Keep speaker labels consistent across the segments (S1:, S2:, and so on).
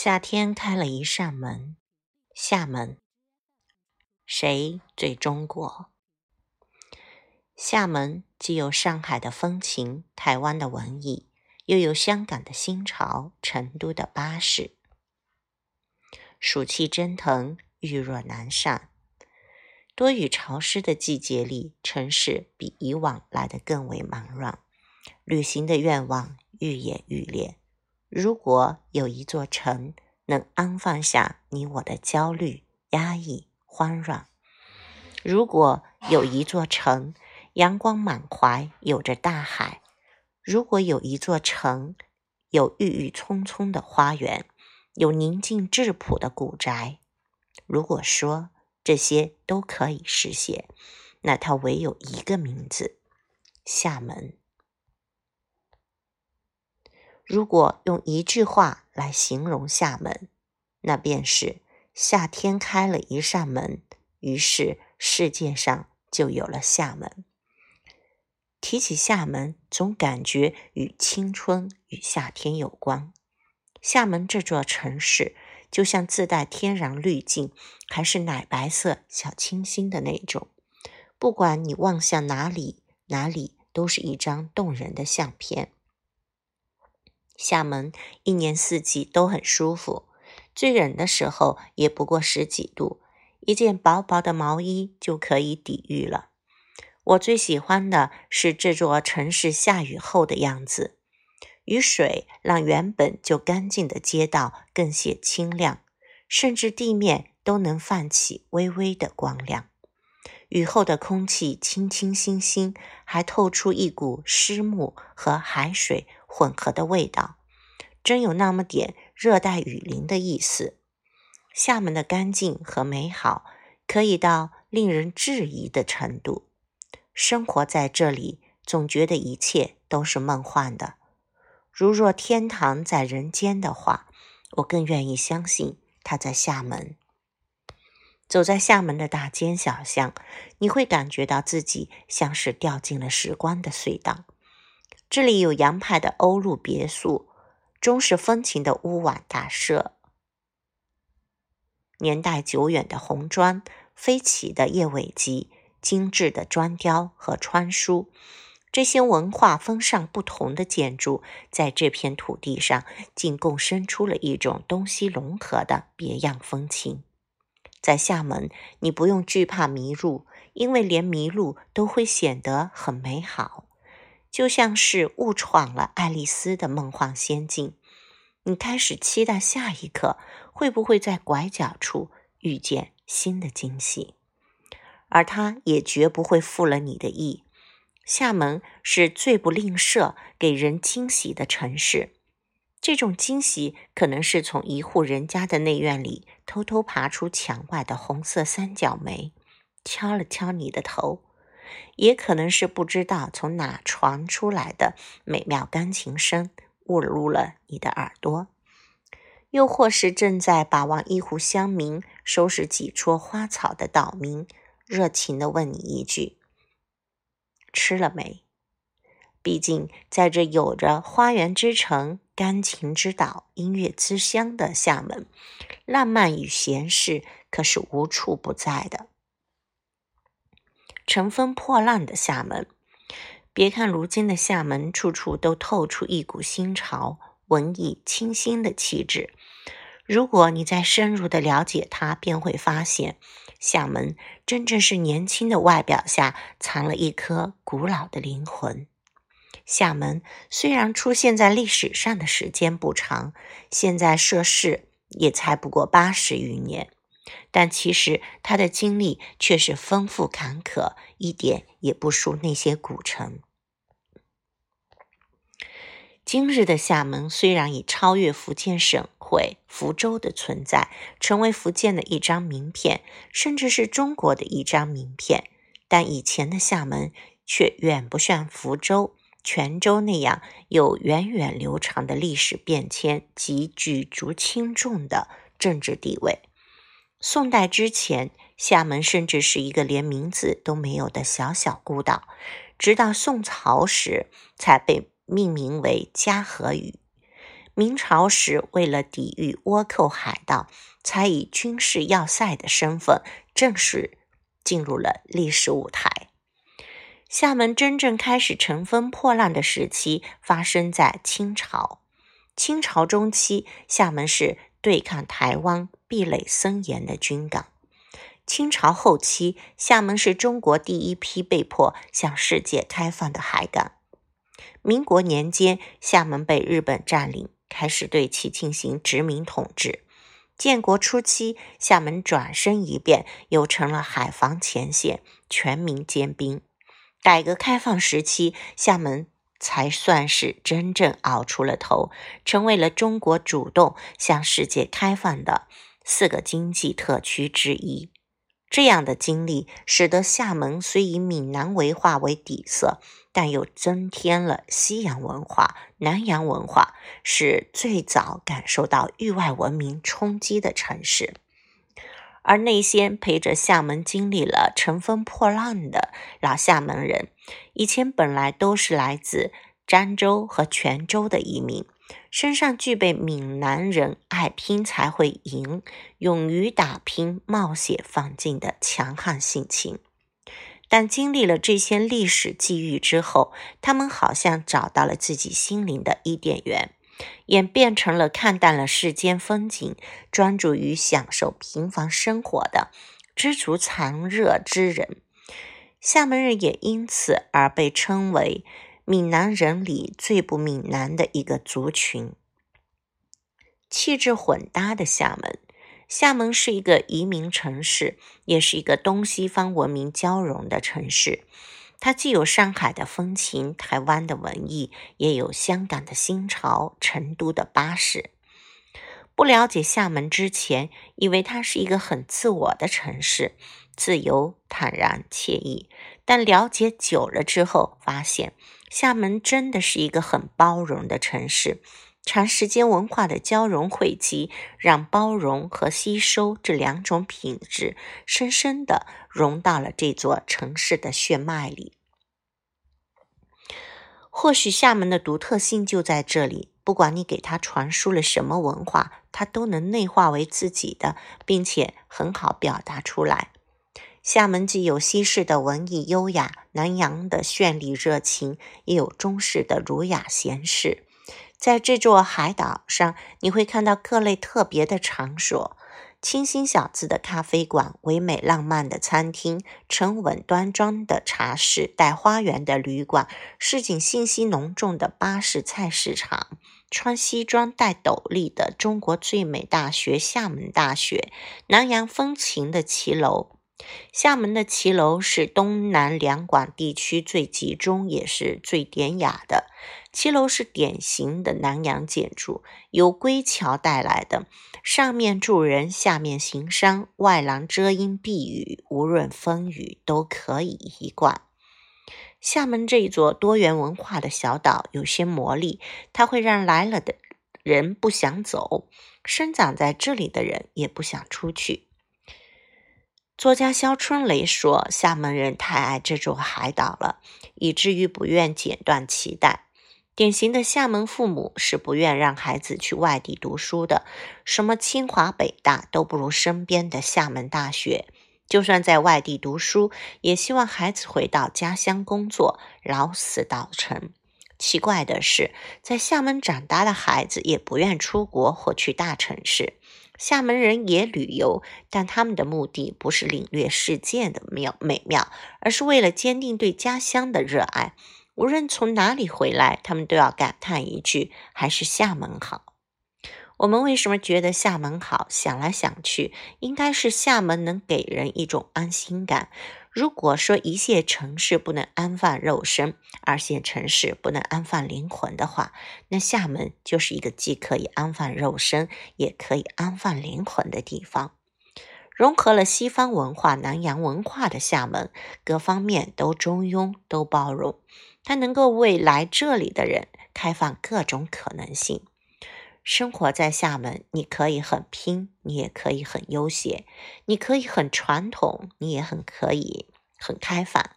S1: 夏天开了一扇门，厦门。谁最中国？厦门既有上海的风情、台湾的文艺，又有香港的新潮、成都的巴士。暑气蒸腾，玉若南山。多雨潮湿的季节里，城市比以往来得更为忙乱，旅行的愿望愈演愈烈。如果有一座城能安放下你我的焦虑、压抑、慌乱；如果有一座城阳光满怀，有着大海；如果有一座城有郁郁葱葱的花园，有宁静质朴的古宅；如果说这些都可以实现，那它唯有一个名字：厦门。如果用一句话来形容厦门，那便是夏天开了一扇门，于是世界上就有了厦门。提起厦门，总感觉与青春与夏天有关。厦门这座城市，就像自带天然滤镜，还是奶白色、小清新的那种。不管你望向哪里，哪里都是一张动人的相片。厦门一年四季都很舒服，最冷的时候也不过十几度，一件薄薄的毛衣就可以抵御了。我最喜欢的是这座城市下雨后的样子，雨水让原本就干净的街道更显清亮，甚至地面都能泛起微微的光亮。雨后的空气清清新新，还透出一股湿木和海水。混合的味道，真有那么点热带雨林的意思。厦门的干净和美好，可以到令人质疑的程度。生活在这里，总觉得一切都是梦幻的。如若天堂在人间的话，我更愿意相信它在厦门。走在厦门的大街小巷，你会感觉到自己像是掉进了时光的隧道。这里有洋派的欧陆别墅，中式风情的屋瓦大厦，年代久远的红砖，飞起的叶尾脊，精致的砖雕和穿书，这些文化风尚不同的建筑，在这片土地上，竟共生出了一种东西融合的别样风情。在厦门，你不用惧怕迷路，因为连迷路都会显得很美好。就像是误闯了爱丽丝的梦幻仙境，你开始期待下一刻会不会在拐角处遇见新的惊喜，而他也绝不会负了你的意。厦门是最不吝啬给人惊喜的城市，这种惊喜可能是从一户人家的内院里偷偷爬出墙外的红色三角梅，敲了敲你的头。也可能是不知道从哪传出来的美妙钢琴声误入了你的耳朵，又或是正在把玩一壶香茗、收拾几撮花草的岛民，热情地问你一句：“吃了没？”毕竟，在这有着“花园之城、钢琴之岛、音乐之乡”的厦门，浪漫与闲适可是无处不在的。乘风破浪的厦门，别看如今的厦门处处都透出一股新潮、文艺、清新的气质。如果你再深入的了解它，便会发现，厦门真正是年轻的外表下藏了一颗古老的灵魂。厦门虽然出现在历史上的时间不长，现在涉世也才不过八十余年。但其实他的经历却是丰富坎坷，一点也不输那些古城。今日的厦门虽然已超越福建省会福州的存在，成为福建的一张名片，甚至是中国的一张名片，但以前的厦门却远不像福州、泉州那样有源远流长的历史变迁及举足轻重的政治地位。宋代之前，厦门甚至是一个连名字都没有的小小孤岛，直到宋朝时才被命名为嘉禾屿。明朝时为了抵御倭寇海盗，才以军事要塞的身份正式进入了历史舞台。厦门真正开始乘风破浪的时期发生在清朝。清朝中期，厦门是对抗台湾壁垒森严的军港。清朝后期，厦门是中国第一批被迫向世界开放的海港。民国年间，厦门被日本占领，开始对其进行殖民统治。建国初期，厦门转身一变，又成了海防前线，全民兼兵。改革开放时期，厦门。才算是真正熬出了头，成为了中国主动向世界开放的四个经济特区之一。这样的经历，使得厦门虽以闽南文化为底色，但又增添了西洋文化、南洋文化，是最早感受到域外文明冲击的城市。而那些陪着厦门经历了乘风破浪的老厦门人，以前本来都是来自漳州和泉州的移民，身上具备闽南人爱拼才会赢、勇于打拼、冒险放进的强悍性情。但经历了这些历史际遇之后，他们好像找到了自己心灵的伊甸园。演变成了看淡了世间风景，专注于享受平凡生活的知足常乐之人。厦门人也因此而被称为闽南人里最不闽南的一个族群。气质混搭的厦门，厦门是一个移民城市，也是一个东西方文明交融的城市。它既有上海的风情、台湾的文艺，也有香港的新潮、成都的巴士。不了解厦门之前，以为它是一个很自我的城市，自由、坦然、惬意。但了解久了之后，发现厦门真的是一个很包容的城市。长时间文化的交融汇集，让包容和吸收这两种品质深深的融到了这座城市的血脉里。或许厦门的独特性就在这里，不管你给它传输了什么文化，它都能内化为自己的，并且很好表达出来。厦门既有西式的文艺优雅，南洋的绚丽热情，也有中式的儒雅闲适。在这座海岛上，你会看到各类特别的场所：清新小资的咖啡馆、唯美浪漫的餐厅、沉稳端庄的茶室、带花园的旅馆、市井信息浓重的巴士菜市场、穿西装戴斗笠的中国最美大学——厦门大学、南洋风情的骑楼。厦门的骑楼是东南两广地区最集中，也是最典雅的。骑楼是典型的南洋建筑，由归桥带来的，上面住人，下面行商，外廊遮阴避雨，无论风雨都可以一贯。厦门这一座多元文化的小岛有些魔力，它会让来了的人不想走，生长在这里的人也不想出去。作家肖春雷说：“厦门人太爱这座海岛了，以至于不愿剪断脐带。典型的厦门父母是不愿让孩子去外地读书的，什么清华北大都不如身边的厦门大学。就算在外地读书，也希望孩子回到家乡工作，老死岛城。奇怪的是，在厦门长大的孩子也不愿出国或去大城市。”厦门人也旅游，但他们的目的不是领略世界的妙美妙，而是为了坚定对家乡的热爱。无论从哪里回来，他们都要感叹一句：“还是厦门好。”我们为什么觉得厦门好？想来想去，应该是厦门能给人一种安心感。如果说一线城市不能安放肉身，二线城市不能安放灵魂的话，那厦门就是一个既可以安放肉身，也可以安放灵魂的地方。融合了西方文化、南洋文化的厦门，各方面都中庸，都包容。它能够为来这里的人开放各种可能性。生活在厦门，你可以很拼，你也可以很悠闲；你可以很传统，你也很可以很开放。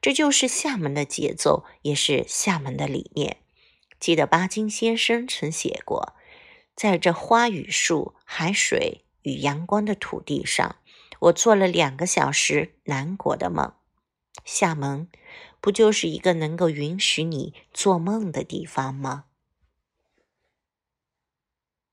S1: 这就是厦门的节奏，也是厦门的理念。记得巴金先生曾写过：“在这花与树、海水与阳光的土地上，我做了两个小时南国的梦。厦门不就是一个能够允许你做梦的地方吗？